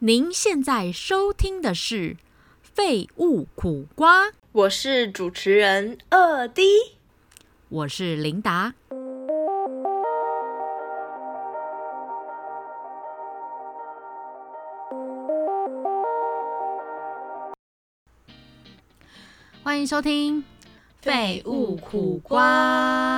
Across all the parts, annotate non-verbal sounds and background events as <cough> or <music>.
您现在收听的是《废物苦瓜》，我是主持人二 D，我是琳达。欢迎收听《废物苦瓜》。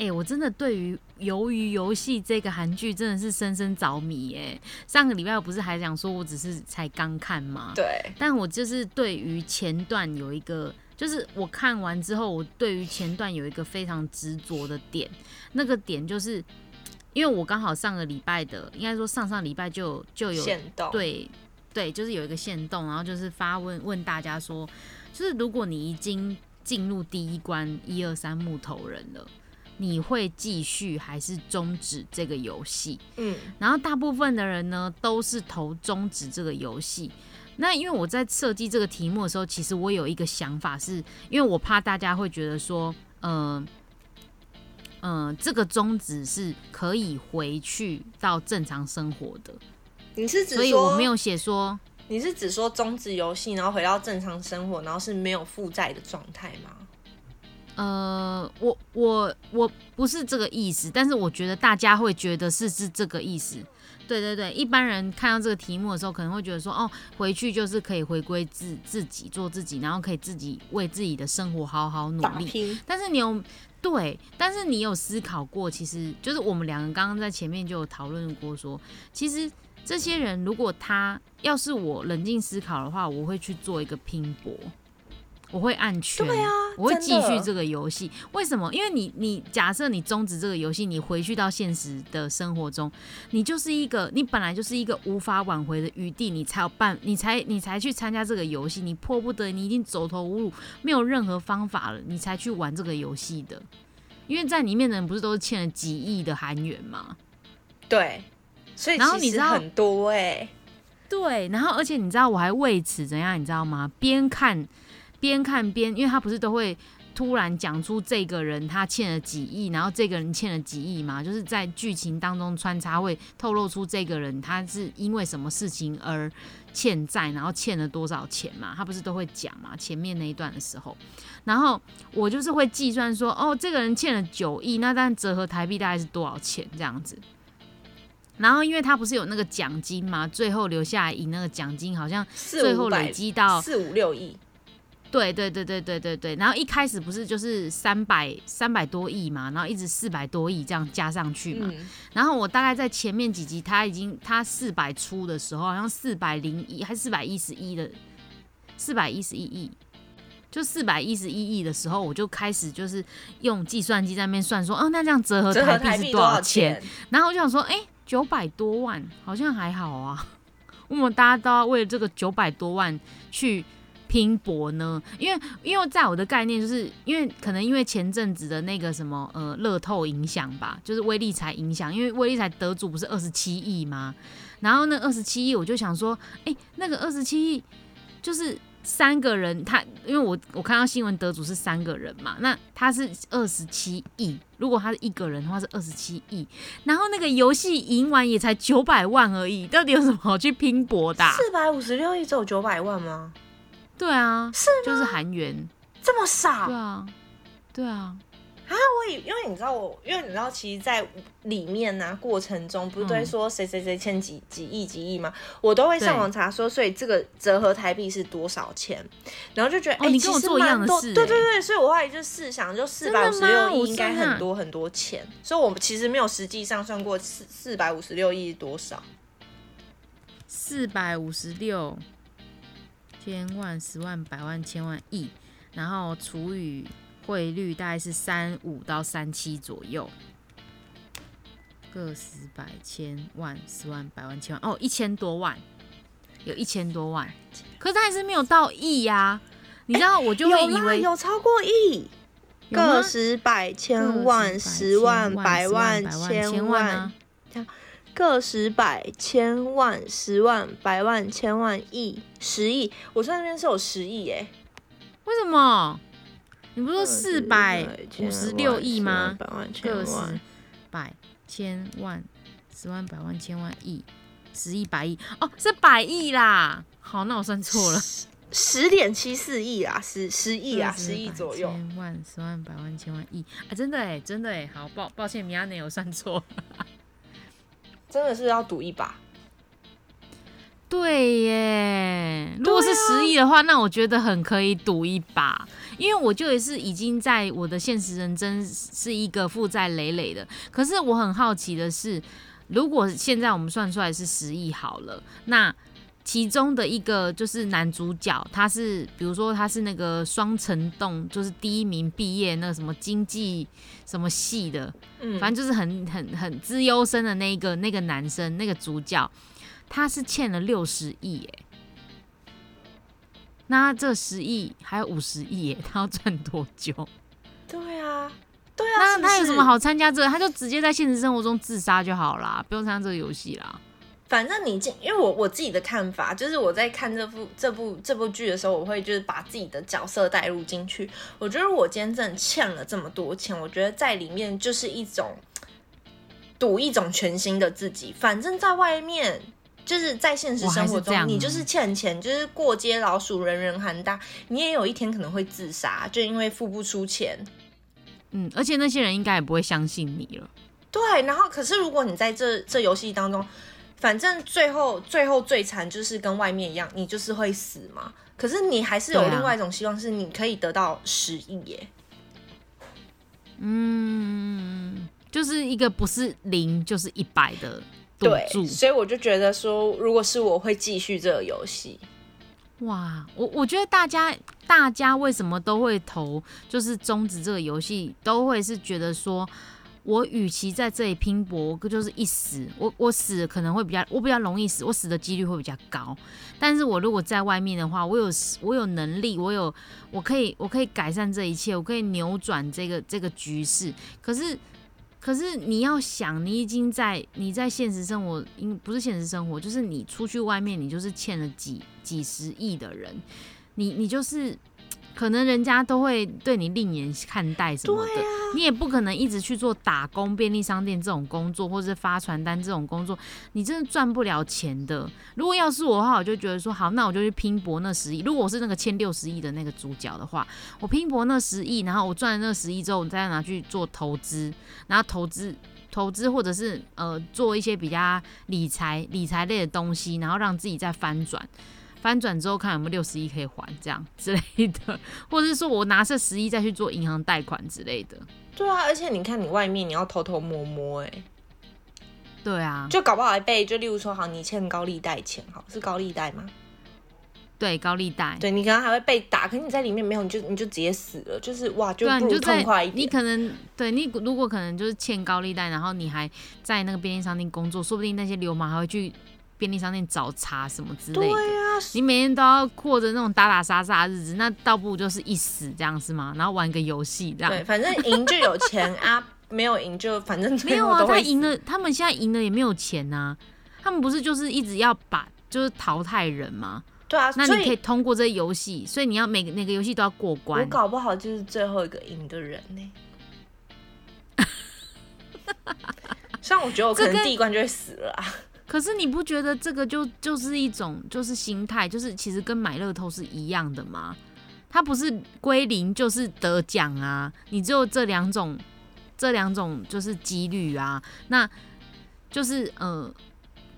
哎，我真的对于《鱿鱼游戏》这个韩剧真的是深深着迷哎！上个礼拜我不是还讲说我只是才刚看吗？对。但我就是对于前段有一个，就是我看完之后，我对于前段有一个非常执着的点。那个点就是，因为我刚好上个礼拜的，应该说上上礼拜就就有对对，就是有一个限动，然后就是发问问大家说，就是如果你已经进入第一关一二三木头人了。你会继续还是终止这个游戏？嗯，然后大部分的人呢都是投终止这个游戏。那因为我在设计这个题目的时候，其实我有一个想法，是因为我怕大家会觉得说，嗯嗯，这个终止是可以回去到正常生活的。你是指所以我没有写说，你是指说终止游戏，然后回到正常生活，然后是没有负债的状态吗？呃，我我我不是这个意思，但是我觉得大家会觉得是是这个意思。对对对，一般人看到这个题目的时候，可能会觉得说，哦，回去就是可以回归自自己做自己，然后可以自己为自己的生活好好努力。但是你有对，但是你有思考过，其实就是我们两个刚刚在前面就有讨论过，说其实这些人如果他要是我冷静思考的话，我会去做一个拼搏。我会按圈，对啊，我会继续这个游戏。为什么？因为你，你假设你终止这个游戏，你回去到现实的生活中，你就是一个，你本来就是一个无法挽回的余地，你才有办，你才，你才去参加这个游戏，你迫不得，你已经走投无路，没有任何方法了，你才去玩这个游戏的。因为在里面的人不是都是欠了几亿的韩元吗？对，所以然后你知道很多哎，对，然后而且你知道我还为此怎样，你知道吗？边看。边看边，因为他不是都会突然讲出这个人他欠了几亿，然后这个人欠了几亿嘛，就是在剧情当中穿插会透露出这个人他是因为什么事情而欠债，然后欠了多少钱嘛，他不是都会讲嘛？前面那一段的时候，然后我就是会计算说，哦，这个人欠了九亿，那但折合台币大概是多少钱这样子？然后因为他不是有那个奖金嘛，最后留下来赢那个奖金好像最后累积到四五六亿。对对对对对对对，然后一开始不是就是三百三百多亿嘛，然后一直四百多亿这样加上去嘛，然后我大概在前面几集他已经他四百出的时候，好像四百零一还是四百一十一的四百一十一亿，就四百一十一亿的时候，我就开始就是用计算机在那边算说，哦，那这样折合台币是多少钱？然后我就想说，哎，九百多万好像还好啊，<laughs> 我们大家都要为了这个九百多万去。拼搏呢？因为因为在我的概念，就是因为可能因为前阵子的那个什么呃乐透影响吧，就是威力彩影响。因为威力彩得主不是二十七亿吗？然后那二十七亿，我就想说，哎，那个二十七亿就是三个人，他因为我我看到新闻得主是三个人嘛，那他是二十七亿，如果他是一个人的话是二十七亿，然后那个游戏赢完也才九百万而已，到底有什么好去拼搏的？四百五十六亿只有九百万吗？对啊，是就是韩元。这么少？对啊，对啊，啊，我以因为你知道我，因为你知道，其实，在里面呢过程中，不是都会说谁谁谁欠几几亿几亿吗？我都会上网查说，所以这个折合台币是多少钱？然后就觉得，哎，你跟我做一样的事，对对对，所以我后来就试想，就四百五十六亿应该很多很多钱，所以我们其实没有实际上算过四四百五十六亿多少，四百五十六。千万、十万、百万、千万、亿，然后除以汇率大概是三五到三七左右，个十百千万、十万、百万、千万，哦，一千多万，有一千多万，可是还是没有到亿呀。你知道，我就会以为有超过亿，个十百千万、十万、百万、千万个十百千万十万百万千万亿十亿，我算那边是有十亿耶？为什么？你不是说四百五十六亿吗？个十百千万十万百万千万亿，十亿百亿哦，是百亿啦。好，那我算错了，十点七四亿啊，十十亿啊，十亿左右。千万、十万、百万、千万、亿啊！真的哎，真的哎，好抱抱歉，米亚内有算错，真的是要赌一把。对耶，如果是十亿的话，那我觉得很可以赌一把，因为我就也是已经在我的现实人真是一个负债累累的。可是我很好奇的是，如果现在我们算出来是十亿好了，那。其中的一个就是男主角，他是比如说他是那个双城洞，就是第一名毕业那个什么经济什么系的，嗯，反正就是很很很资优生的那一个那个男生那个主角，他是欠了六十亿耶，那这十亿还有五十亿耶，他要赚多久？对啊，对啊，那他有什么好参加这个？他就直接在现实生活中自杀就好啦，不用参加这个游戏啦。反正你进，因为我我自己的看法就是我在看这部这部这部剧的时候，我会就是把自己的角色带入进去。我觉得我今天真的欠了这么多钱，我觉得在里面就是一种赌一种全新的自己。反正在外面就是在现实生活中，你就是欠钱，就是过街老鼠，人人喊打，你也有一天可能会自杀，就因为付不出钱。嗯，而且那些人应该也不会相信你了。对，然后可是如果你在这这游戏当中。反正最后最后最惨就是跟外面一样，你就是会死嘛。可是你还是有另外一种希望，是你可以得到十亿耶。嗯，就是一个不是零就是一百的赌注。所以我就觉得说，如果是我会继续这个游戏。哇，我我觉得大家大家为什么都会投，就是终止这个游戏，都会是觉得说。我与其在这里拼搏，我就是一死，我我死可能会比较，我比较容易死，我死的几率会比较高。但是我如果在外面的话，我有我有能力，我有我可以我可以改善这一切，我可以扭转这个这个局势。可是可是你要想，你已经在你在现实生活，因不是现实生活，就是你出去外面，你就是欠了几几十亿的人，你你就是。可能人家都会对你另眼看待什么的，你也不可能一直去做打工、便利商店这种工作，或者是发传单这种工作，你真的赚不了钱的。如果要是我的话，我就觉得说好，那我就去拼搏那十亿。如果我是那个欠六十亿的那个主角的话，我拼搏那十亿，然后我赚了那十亿之后，我再拿去做投资，然后投资、投资或者是呃做一些比较理财、理财类的东西，然后让自己再翻转。翻转之后看有没有六十亿可以还，这样之类的，<laughs> 或者是说我拿这十亿再去做银行贷款之类的。对啊，而且你看你外面你要偷偷摸摸，哎，对啊，就搞不好还被就例如说好你欠高利贷钱，好是高利贷吗？对，高利贷，对你可能还会被打，可是你在里面没有，你就你就直接死了，就是哇，就不如痛快一点。你可能对你如果可能就是欠高利贷，然后你还在那个便利商店工作，说不定那些流氓还会去。便利商店找茬什么之类的，你每天都要过着那种打打杀杀的日子，那倒不如就是一死这样是吗？然后玩个游戏这样，对，反正赢就有钱啊，没有赢就反正 <laughs> 没有啊。他赢了，他们现在赢了也没有钱呐。他们不是就是一直要把就是淘汰人吗？对啊，那你可以通过这游戏，所以你要每个每个游戏都要过关。我搞不好就是最后一个赢的人呢。<laughs> 像我觉得我可能第一关就会死了。可是你不觉得这个就就是一种就是心态，就是其实跟买乐透是一样的吗？它不是归零就是得奖啊，你只有这两种，这两种就是几率啊。那就是呃，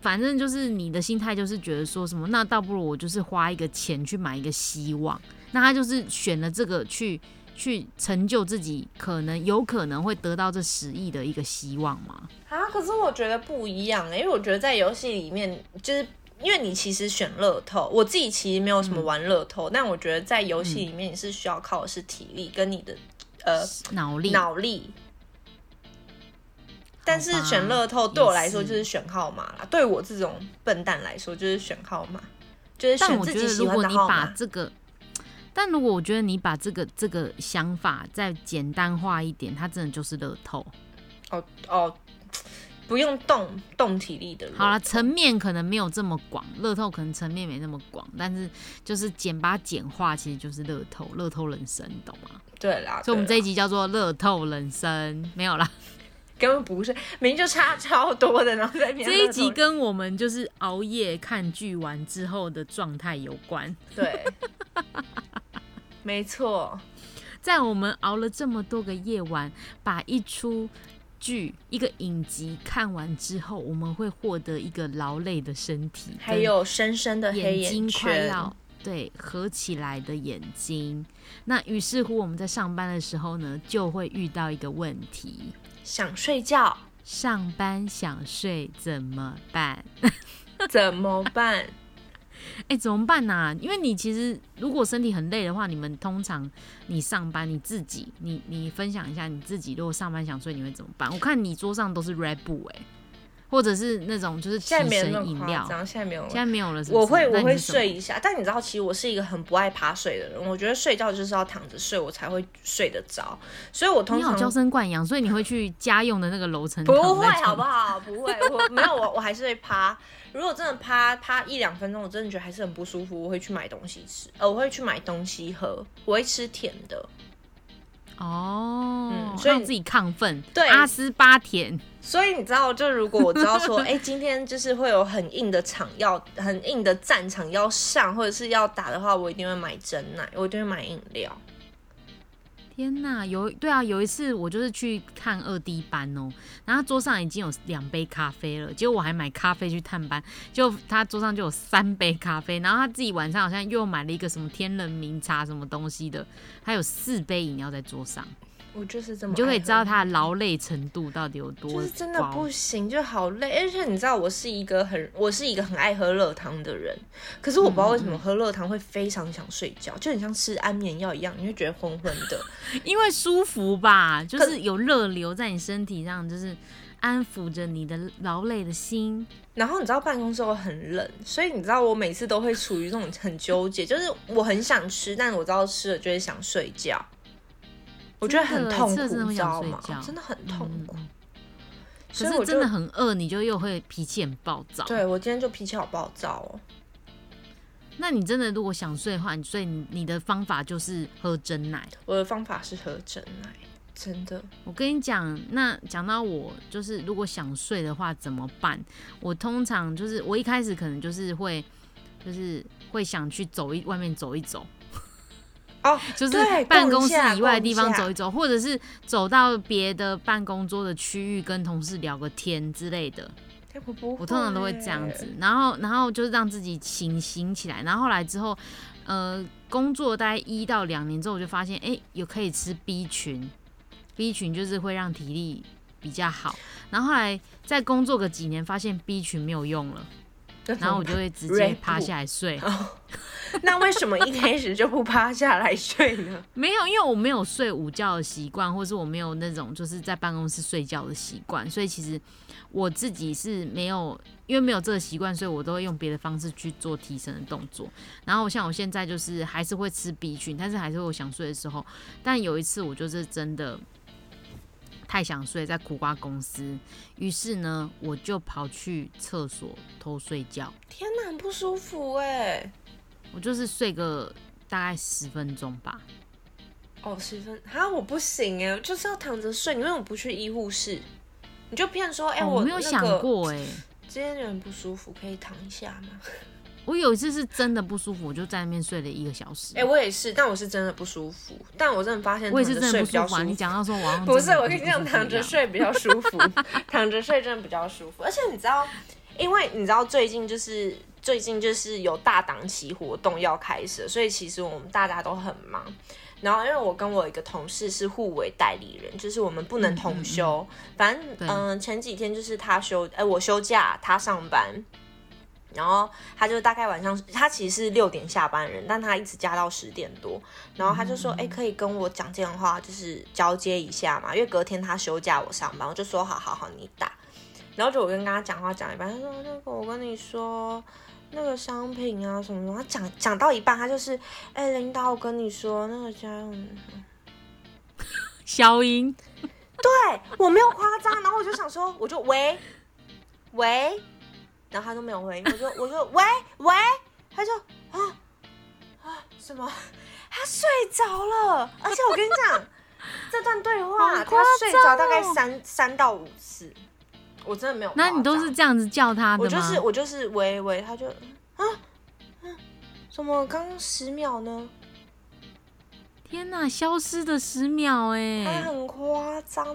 反正就是你的心态就是觉得说什么，那倒不如我就是花一个钱去买一个希望。那他就是选了这个去去成就自己，可能有可能会得到这十亿的一个希望吗？啊，可是我觉得不一样哎，因为我觉得在游戏里面，就是因为你其实选乐透，我自己其实没有什么玩乐透，但我觉得在游戏里面你是需要靠的是体力跟你的呃脑力脑力。但是选乐透对我来说就是选号码啦，对我这种笨蛋来说就是选号码，就是选自己喜欢的号码。这个，但如果我觉得你把这个这个想法再简单化一点，它真的就是乐透。哦哦。不用动动体力的。好了，层面可能没有这么广，乐透可能层面没那么广，但是就是简把简化，其实就是乐透，乐透人生，你懂吗？对啦，所以我们这一集叫做乐透人生，没有啦，根本不是，明明就差超多的，然后在这一集跟我们就是熬夜看剧完之后的状态有关。对，没错，在我们熬了这么多个夜晚，把一出剧、一个影集看完之后，我们会获得一个劳累的身体，还有深深的黑眼睛快要对合起来的眼睛。那于是乎，我们在上班的时候呢，就会遇到一个问题。想睡觉，上班想睡怎么办？<laughs> 怎么办？哎，怎么办呢？因为你其实如果身体很累的话，你们通常你上班你自己，你你分享一下你自己，如果上班想睡你会怎么办？我看你桌上都是 Red Bull 哎。或者是那种就是现在没有饮料，现在没有了，现在没有了。我会我会睡一下，但你知道，其实我是一个很不爱趴睡的人。我觉得睡觉就是要躺着睡，我才会睡得着。所以我通常娇生惯养，所以你会去家用的那个楼层？不会，好不好？不会，我没有，我我还是会趴。如果真的趴趴一两分钟，我真的觉得还是很不舒服，我会去买东西吃，呃，我会去买东西喝，我会吃甜的。哦，嗯所以自己亢奋，对阿斯巴甜。所以你知道，就如果我知道说，<laughs> 哎，今天就是会有很硬的场要，很硬的战场要上，或者是要打的话，我一定会买真奶，我一定会买饮料。天呐，有对啊，有一次我就是去看二 D 班哦，然后桌上已经有两杯咖啡了，结果我还买咖啡去探班，就他桌上就有三杯咖啡，然后他自己晚上好像又买了一个什么天人茗茶什么东西的，他有四杯饮料在桌上。我就是这么，你就可以知道他的劳累程度到底有多，就是真的不行，就好累。而且你知道，我是一个很，我是一个很爱喝热汤的人，可是我不知道为什么喝热汤会非常想睡觉，就很像吃安眠药一样，你会觉得昏昏的，<laughs> 因为舒服吧，就是有热流在你身体上，就是安抚着你的劳累的心。然后你知道办公室会很冷，所以你知道我每次都会处于这种很纠结，就是我很想吃，但我知道吃了就会想睡觉。我觉得很痛苦，你知道吗？真的很痛苦。可是真的很饿，你就又会脾气很暴躁。对我今天就脾气好暴躁哦。那你真的如果想睡的话，你睡你的方法就是喝真奶。我的方法是喝真奶，真的。我跟你讲，那讲到我就是如果想睡的话怎么办？我通常就是我一开始可能就是会就是会想去走一外面走一走。哦，就是办公室以外的地方走一走，或者是走到别的办公桌的区域跟同事聊个天之类的。我通常都会这样子，然后然后就是让自己醒醒起来。然后后来之后，呃，工作大概一到两年之后，我就发现，哎，有可以吃 B 群，B 群就是会让体力比较好。然后后来再工作个几年，发现 B 群没有用了。然后我就会直接趴下来睡。那为什么一开始就不趴下来睡呢？<laughs> 没有，因为我没有睡午觉的习惯，或是我没有那种就是在办公室睡觉的习惯，所以其实我自己是没有，因为没有这个习惯，所以我都会用别的方式去做提升的动作。然后像我现在就是还是会吃 B 群，但是还是会有想睡的时候。但有一次我就是真的。太想睡，在苦瓜公司，于是呢，我就跑去厕所偷睡觉。天哪，很不舒服哎！我就是睡个大概十分钟吧。哦，十分啊，我不行哎，就是要躺着睡。你为什么不去医护室？你就骗说，哎，我没有想过哎，今天有点不舒服，可以躺一下吗？我有一次是真的不舒服，我就在那边睡了一个小时。哎，我也是，但我是真的不舒服。但我真的发现，我也是真的 <laughs> 不舒服。你讲到说，我不是，我跟你讲，躺着睡比较舒服，<laughs> 躺着睡真的比较舒服。而且你知道，因为你知道最近就是最近就是有大档期活动要开始，所以其实我们大家都很忙。然后因为我跟我一个同事是互为代理人，就是我们不能同休。反正嗯，前几天就是他休，哎，我休假，他上班。然后他就大概晚上，他其实是六点下班人，但他一直加到十点多。然后他就说：“哎，可以跟我讲电话，就是交接一下嘛，因为隔天他休假，我上班。”我就说：“好好好，你打。”然后就我跟他讲话讲一半，他说：“那个我跟你说，那个商品啊什么什么。”他讲讲到一半，他就是：“哎，领导，我跟你说，那个家用消音。”对我没有夸张。然后我就想说，我就喂喂。然后他都没有回应，我说我说喂喂，他说啊啊什么？他睡着了，而且我跟你讲，这段对话，他睡着大概三三到五次，我真的没有。那你都是这样子叫他的吗？我就是我就是喂喂，他就啊嗯，怎么刚十秒呢？天呐，消失的十秒哎，他很夸张，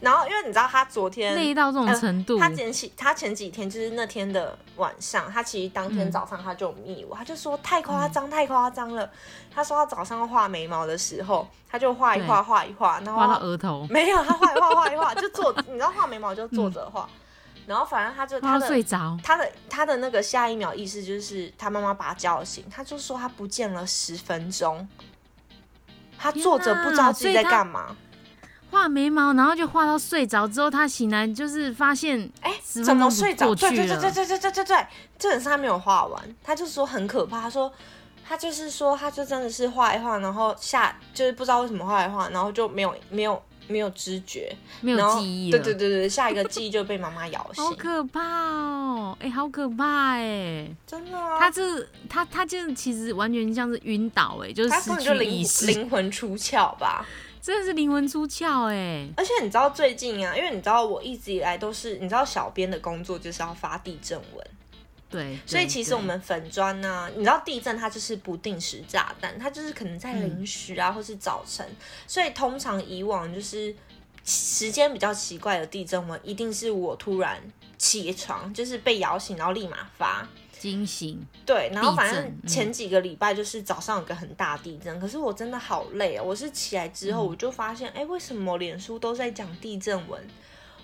然后因为你知道他昨天累到这种程度，他前几他前几天就是那天的晚上，他其实当天早上他就密我，他就说太夸张太夸张了。他说他早上画眉毛的时候，他就画一画画一画，然后画到额头，没有他画一画画一画 <laughs> 就坐，你知道画眉毛就坐着画，然后反正他就他的睡着，他的他的那个下一秒意思就是他妈妈把他叫醒，他就说他不见了十分钟。他坐着不知道自己在干嘛，画眉毛，然后就画到睡着之后，他醒来就是发现，哎，怎么睡着？对对对对对对对对对，这本是他没有画完，他就说很可怕。他说他就是说，他就真的是画一画，然后下就是不知道为什么画一画，然后就没有没有。没有知觉，没有记忆，对对对对，下一个记忆就被妈妈咬醒，<laughs> 好可怕哦！哎，好可怕哎，真的，他这他他就其实完全像是晕倒哎，就是失去意识，灵魂出窍吧？真的是灵魂出窍哎！而且你知道最近啊，因为你知道我一直以来都是，你知道小编的工作就是要发地震文。对，所以其实我们粉砖呢，你知道地震它就是不定时炸弹，它就是可能在零时啊，或是早晨。所以通常以往就是时间比较奇怪的地震文，一定是我突然起床，就是被摇醒，然后立马发惊醒。对，然后反正前几个礼拜就是早上有个很大地震，可是我真的好累啊！我是起来之后我就发现，哎，为什么脸书都在讲地震文？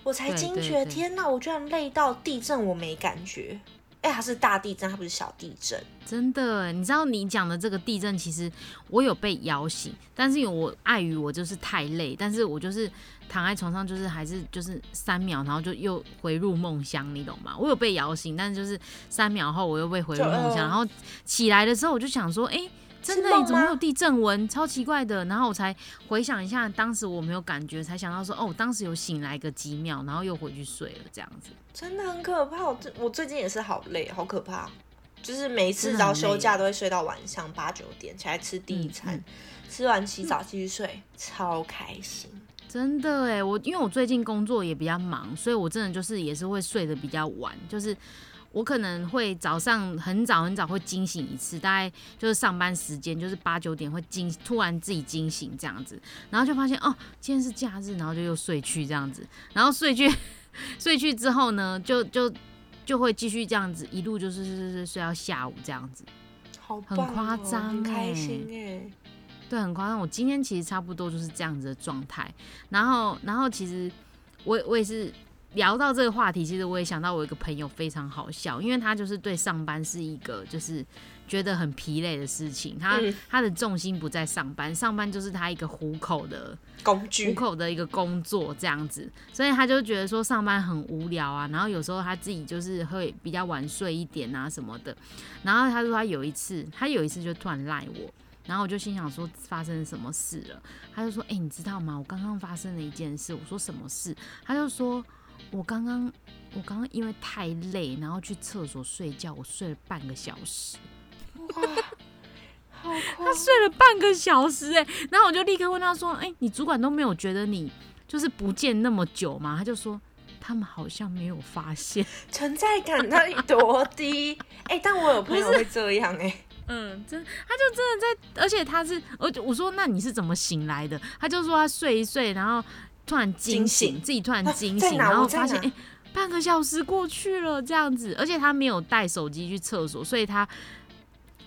我才惊觉，天哪，我居然累到地震我没感觉。哎，它是大地震，它不是小地震。真的，你知道你讲的这个地震，其实我有被摇醒，但是因为我碍于我就是太累，但是我就是躺在床上，就是还是就是三秒，然后就又回入梦乡，你懂吗？我有被摇醒，但是就是三秒后我又被回入梦乡，然后起来的时候我就想说，哎。真的，你怎么有地震纹？超奇怪的。然后我才回想一下，当时我没有感觉，才想到说，哦，当时有醒来个几秒，然后又回去睡了，这样子。真的很可怕。我最我最近也是好累，好可怕。就是每次只要休假都会睡到晚上八九点，起来吃第一餐，吃完洗澡继续睡，超开心。真的哎，我因为我最近工作也比较忙，所以我真的就是也是会睡得比较晚，就是。我可能会早上很早很早会惊醒一次，大概就是上班时间，就是八九点会惊，突然自己惊醒这样子，然后就发现哦，今天是假日，然后就又睡去这样子，然后睡去 <laughs> 睡去之后呢，就就就会继续这样子，一路就是是是睡到下午这样子，好很夸张，开心哎，对，很夸张。我今天其实差不多就是这样子的状态，然后然后其实我我也是。聊到这个话题，其实我也想到我一个朋友非常好笑，因为他就是对上班是一个就是觉得很疲累的事情，他他的重心不在上班，上班就是他一个糊口的工具，糊口的一个工作这样子，所以他就觉得说上班很无聊啊，然后有时候他自己就是会比较晚睡一点啊什么的，然后他说他有一次，他有一次就突然赖我，然后我就心想说发生什么事了，他就说哎你知道吗？我刚刚发生了一件事，我说什么事？他就说。我刚刚，我刚刚因为太累，然后去厕所睡觉，我睡了半个小时。哇，好他睡了半个小时哎，然后我就立刻问他说：“哎，你主管都没有觉得你就是不见那么久吗？”他就说：“他们好像没有发现，<laughs> 存在感到底多低？<laughs> 哎，但我有朋友会这样哎，嗯，真，他就真的在，而且他是，而且我说那你是怎么醒来的？他就说他睡一睡，然后。突然惊醒，自己突然惊醒，<laughs> 然后发现哎，半个小时过去了这样子，而且他没有带手机去厕所，所以他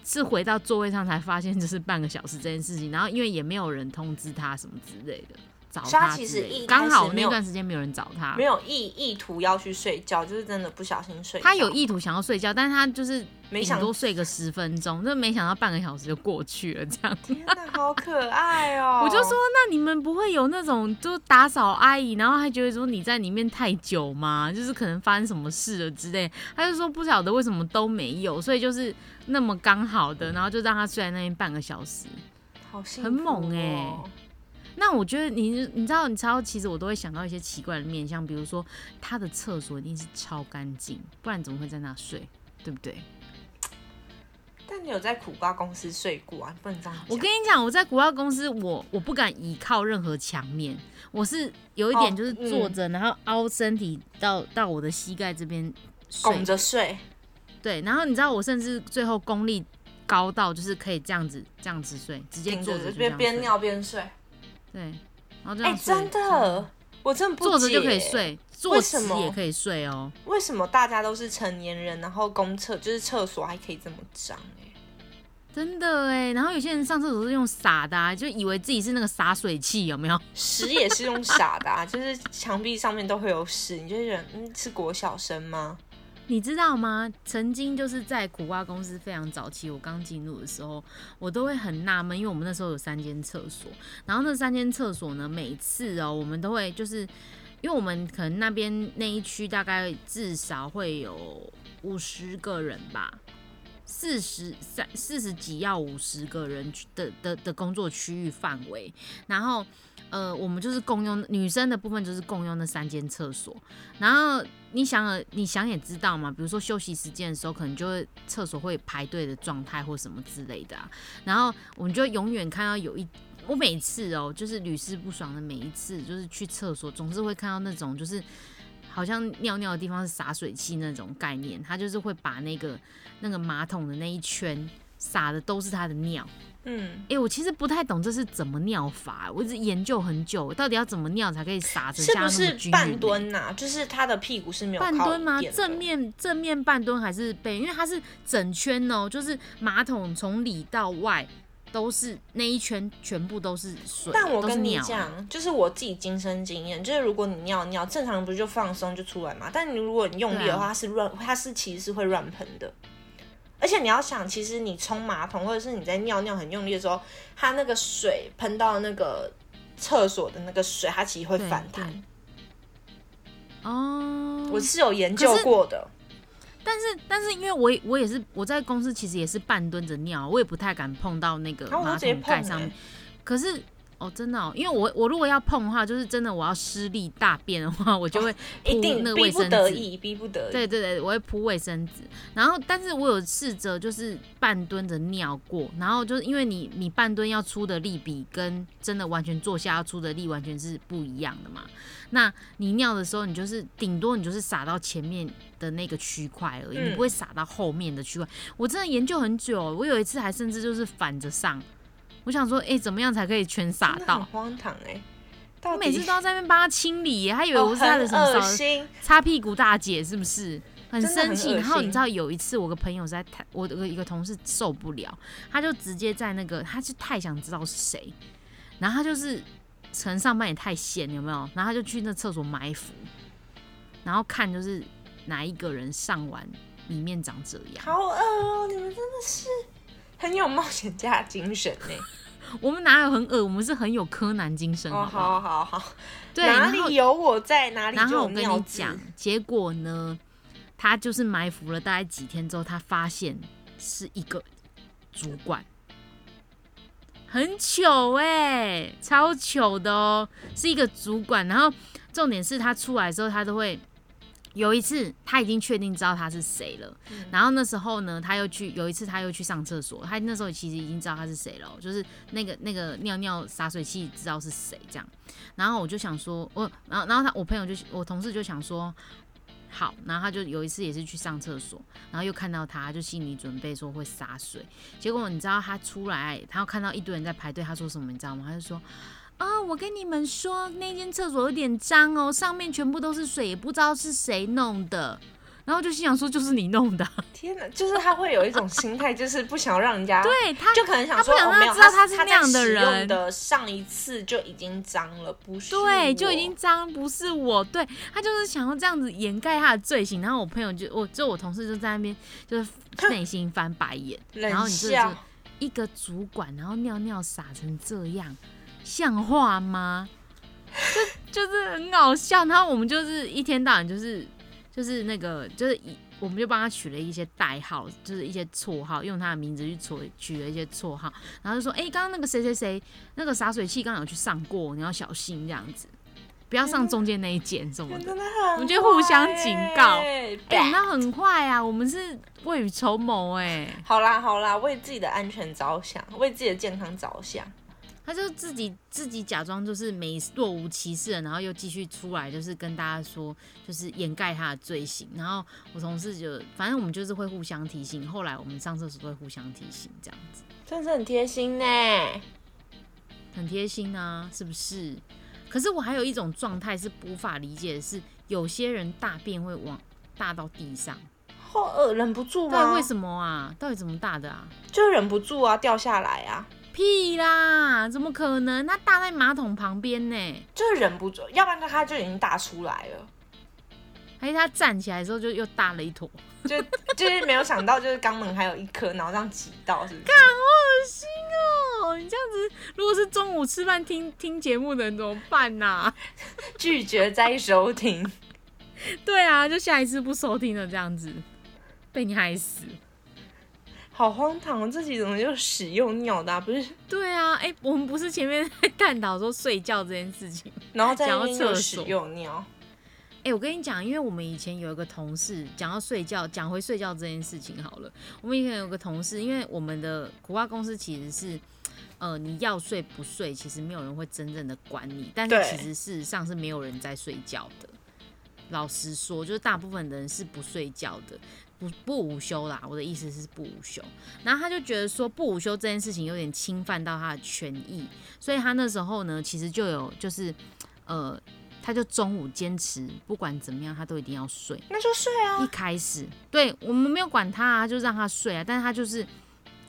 是回到座位上才发现这是半个小时这件事情，然后因为也没有人通知他什么之类的。找他其实刚好那段时间没有人找他，没有意意图要去睡觉，就是真的不小心睡。他有意图想要睡觉，但是他就是顶多睡个十分钟，就没想到半个小时就过去了，这样。天哪，好可爱哦！<laughs> 我就说，那你们不会有那种就打扫阿姨，然后还觉得说你在里面太久吗？就是可能发生什么事了之类。他就说不晓得为什么都没有，所以就是那么刚好的，然后就让他睡在那边半个小时，好很猛哎。那我觉得你你知道你知道，其实我都会想到一些奇怪的面相，比如说他的厕所一定是超干净，不然怎么会在那睡，对不对？但你有在苦瓜公司睡过啊？不能这样。我跟你讲，我在苦瓜公司，我我不敢倚靠任何墙面，我是有一点就是坐着，然后凹身体到到我的膝盖这边拱着睡。对，然后你知道我甚至最后功力高到就是可以这样子这样子睡，直接坐着边边尿边睡。对，然后这样。哎，真的，我真的坐着就可以睡，坐直也可以睡哦。为什么大家都是成年人，然后公厕就是厕所还可以这么脏？哎，真的哎。然后有些人上厕所是用洒的，就以为自己是那个洒水器，有没有？<laughs> 屎也是用洒的，就是墙壁上面都会有屎，你就觉得嗯，是国小生吗？你知道吗？曾经就是在苦瓜公司非常早期，我刚进入的时候，我都会很纳闷，因为我们那时候有三间厕所，然后那三间厕所呢，每次哦，我们都会就是，因为我们可能那边那一区大概至少会有五十个人吧，四十三四十几要五十个人的的的工作区域范围，然后。呃，我们就是共用女生的部分，就是共用那三间厕所。然后你想，你想也知道嘛，比如说休息时间的时候，可能就会厕所会排队的状态或什么之类的。然后我们就永远看到有一，我每次哦，就是屡试不爽的每一次，就是去厕所总是会看到那种，就是好像尿尿的地方是洒水器那种概念，他就是会把那个那个马桶的那一圈洒的都是他的尿。嗯，哎，我其实不太懂这是怎么尿法，我一直研究很久，到底要怎么尿才可以撒成下那么均匀？半蹲呐，就是他的屁股是没有半蹲吗？正面正面半蹲还是背？因为它是整圈哦，就是马桶从里到外都是那一圈全部都是水。但我跟你讲，就是我自己亲身经验，就是如果你尿尿正常不是就放松就出来嘛？但你如果你用力的话，是乱，它是其实是会乱喷的。而且你要想，其实你冲马桶或者是你在尿尿很用力的时候，它那个水喷到那个厕所的那个水，它其实会反弹。哦，我是有研究过的。但是，但是因为我我也是我在公司其实也是半蹲着尿，我也不太敢碰到那个马桶盖上面。可是。哦，真的哦，因为我我如果要碰的话，就是真的我要施力大便的话，我就会一定那个卫生纸，逼不得已。对对对，我会铺卫生纸。然后，但是我有试着就是半蹲着尿过，然后就是因为你你半蹲要出的力比跟真的完全坐下要出的力完全是不一样的嘛。那你尿的时候，你就是顶多你就是撒到前面的那个区块而已，你不会撒到后面的区块。我真的研究很久，我有一次还甚至就是反着上。我想说，哎，怎么样才可以全撒到？荒唐哎！我每次都要在那边帮他清理，他以为我是他的什么擦屁股大姐，是不是？很生气。然后你知道有一次，我个朋友在太，我的一个同事受不了，他就直接在那个，他是太想知道是谁，然后他就是可能上班也太闲，有没有？然后他就去那厕所埋伏，然后看就是哪一个人上完里面长这样。好恶哦！你们真的是。很有冒险家精神呢，<laughs> 我们哪有很恶，我们是很有柯南精神。哦，好好好，对，哪里有我在哪里然后我跟你讲，结果呢，他就是埋伏了大概几天之后，他发现是一个主管，很糗哎，超糗的哦，是一个主管。然后重点是他出来之后，他都会。有一次，他已经确定知道他是谁了。然后那时候呢，他又去有一次，他又去上厕所。他那时候其实已经知道他是谁了，就是那个那个尿尿洒水器知道是谁这样。然后我就想说，我然后然后他我朋友就我同事就想说，好。然后他就有一次也是去上厕所，然后又看到他，就心里准备说会洒水。结果你知道他出来，他又看到一堆人在排队，他说什么你知道吗？他就说。啊，我跟你们说，那间厕所有点脏哦，上面全部都是水，也不知道是谁弄的。然后就心想说，就是你弄的。天哪，就是他会有一种心态，就是不想让人家，对他就可能想说，他没有，知道他是那样的人的。上一次就已经脏了，不是？对，就已经脏，不是我。对他就是想要这样子掩盖他的罪行。然后我朋友就，我就我同事就在那边，就是内心翻白眼。然后你就一个主管，然后尿尿撒成这样。像话吗？就就是很搞笑，然后我们就是一天到晚就是就是那个就是一我们就帮他取了一些代号，就是一些绰号，用他的名字去取取了一些绰号，然后就说：“哎，刚刚那个谁谁谁那个洒水器刚刚有去上过，你要小心这样子。”不要上中间那一间什么的。我们就互相警告。哎，那很快啊，我们是未雨绸缪哎。好啦好啦，为自己的安全着想，为自己的健康着想。他就自己自己假装就是没若无其事，然后又继续出来，就是跟大家说，就是掩盖他的罪行。然后我同事就，反正我们就是会互相提醒。后来我们上厕所都会互相提醒，这样子，真是很贴心呢，很贴心啊，是不是？可是我还有一种状态是无法理解的是，有些人大便会往大到地上，好恶，忍不住吗？为什么啊？到底怎么大的啊？就忍不住啊，掉下来啊。屁啦，怎么可能？他大在马桶旁边呢，就是忍不住，要不然他他就已经大出来了。哎，他站起来的时候就又大了一坨，就就是没有想到，就是肛门还有一颗，然后这样挤到，是不是？看，好恶心哦！你这样子，如果是中午吃饭听听节目的人怎么办呐？拒绝再收听。<laughs> 对啊，就下一次不收听了，这样子被你害死。好荒唐！自己怎么就屎又尿的？不是？对啊，哎，我们不是前面在探讨说睡觉这件事情，然后讲到厕所又尿。哎，我跟你讲，因为我们以前有一个同事，讲到睡觉，讲回睡觉这件事情好了。我们以前有个同事，因为我们的苦瓜公司其实是，呃，你要睡不睡，其实没有人会真正的管你，但是其实事实上是没有人在睡觉的。老实说，就是大部分人是不睡觉的。不不午休啦，我的意思是不午休。然后他就觉得说不午休这件事情有点侵犯到他的权益，所以他那时候呢，其实就有就是，呃，他就中午坚持不管怎么样，他都一定要睡。那就睡啊！一开始对我们没有管他啊，就让他睡啊。但是他就是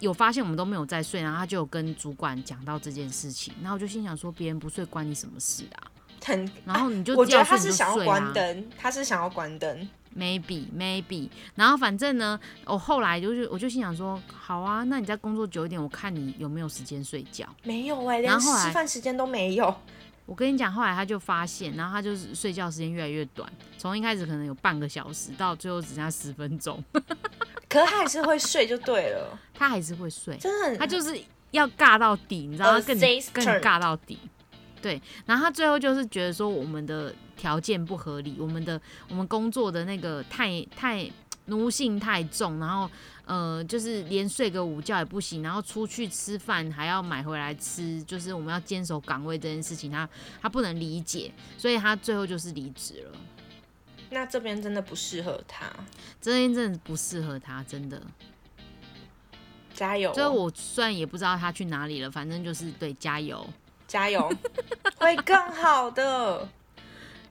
有发现我们都没有在睡，然后他就有跟主管讲到这件事情。然后我就心想说，别人不睡关你什么事啊？很，然后你就我觉得他是想要关灯，他是想要关灯。Maybe maybe，然后反正呢，我后来就是我就心想说，好啊，那你再工作久一点，我看你有没有时间睡觉。没有哎，连吃饭时间都没有。我跟你讲，后来他就发现，然后他就是睡觉时间越来越短，从一开始可能有半个小时，到最后只剩下十分钟。<laughs> 可是他还是会睡就对了，他还是会睡，真的，他就是要尬到底，你知道，更更尬到底。对，然后他最后就是觉得说我们的条件不合理，我们的我们工作的那个太太奴性太重，然后呃就是连睡个午觉也不行，然后出去吃饭还要买回来吃，就是我们要坚守岗位这件事情，他他不能理解，所以他最后就是离职了。那这边真的不适合他，这边真的不适合他，真的。加油！所以我虽然也不知道他去哪里了，反正就是对加油。加油，<laughs> 会更好的，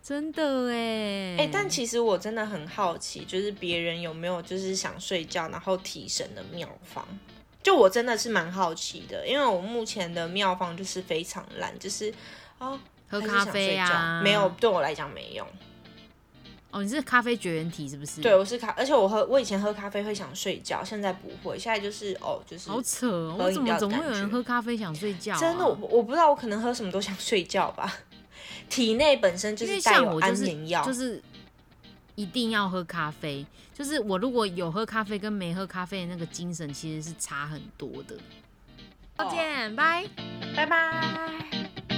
真的哎哎！但其实我真的很好奇，就是别人有没有就是想睡觉然后提神的妙方？就我真的是蛮好奇的，因为我目前的妙方就是非常烂，就是哦喝咖啡啊，没有对我来讲没用。哦，你是咖啡绝缘体是不是？对，我是咖，而且我喝我以前喝咖啡会想睡觉，现在不会，现在就是哦，就是好扯，我怎么总会有人喝咖啡想睡觉？真的，我我不知道，我可能喝什么都想睡觉吧。体内本身就是带有安眠药，就是一定要喝咖啡。就是我如果有喝咖啡跟没喝咖啡的那个精神其实是差很多的。再见，拜拜拜。